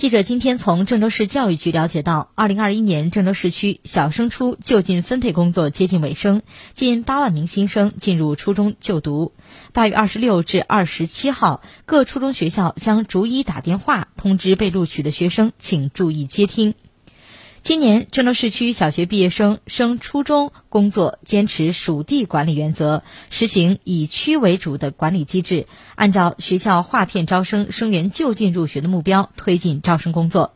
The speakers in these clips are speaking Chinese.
记者今天从郑州市教育局了解到，二零二一年郑州市区小升初就近分配工作接近尾声，近八万名新生进入初中就读。八月二十六至二十七号，各初中学校将逐一打电话通知被录取的学生，请注意接听。今年郑州市区小学毕业生升初中工作坚持属地管理原则，实行以区为主的管理机制，按照学校划片招生、生源就近入学的目标推进招生工作。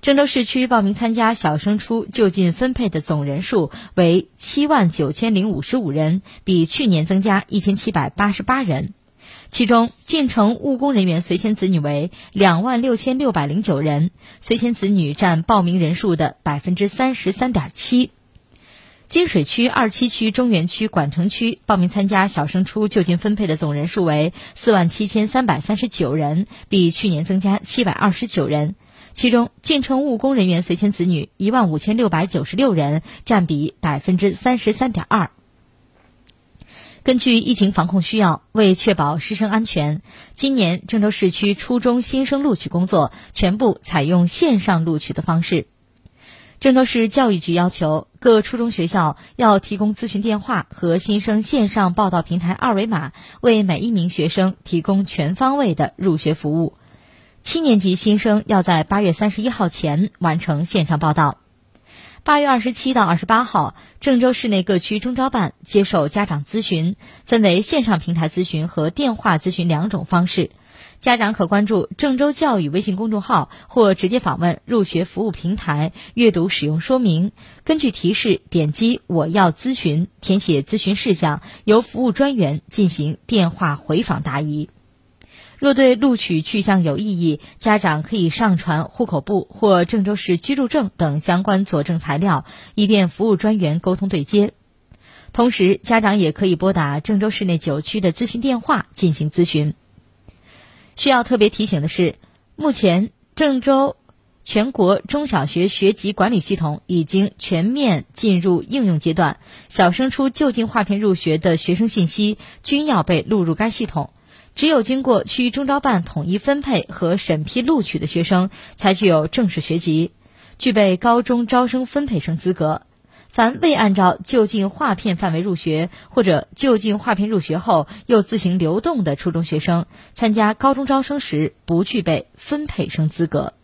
郑州市区报名参加小升初就近分配的总人数为七万九千零五十五人，比去年增加一千七百八十八人。其中，进城务工人员随迁子女为两万六千六百零九人，随迁子女占报名人数的百分之三十三点七。金水区二七区中原区管城区报名参加小升初就近分配的总人数为四万七千三百三十九人，比去年增加七百二十九人。其中，进城务工人员随迁子女一万五千六百九十六人，占比百分之三十三点二。根据疫情防控需要，为确保师生安全，今年郑州市区初中新生录取工作全部采用线上录取的方式。郑州市教育局要求各初中学校要提供咨询电话和新生线上报到平台二维码，为每一名学生提供全方位的入学服务。七年级新生要在八月三十一号前完成线上报到。八月二十七到二十八号，郑州市内各区中招办接受家长咨询，分为线上平台咨询和电话咨询两种方式。家长可关注郑州教育微信公众号或直接访问入学服务平台，阅读使用说明，根据提示点击“我要咨询”，填写咨询事项，由服务专员进行电话回访答疑。若对录取去向有异议，家长可以上传户口簿或郑州市居住证等相关佐证材料，以便服务专员沟通对接。同时，家长也可以拨打郑州市内九区的咨询电话进行咨询。需要特别提醒的是，目前郑州全国中小学学籍管理系统已经全面进入应用阶段，小升初就近划片入学的学生信息均要被录入该系统。只有经过区中招办统一分配和审批录取的学生，才具有正式学籍，具备高中招生分配生资格。凡未按照就近划片范围入学，或者就近划片入学后又自行流动的初中学生，参加高中招生时不具备分配生资格。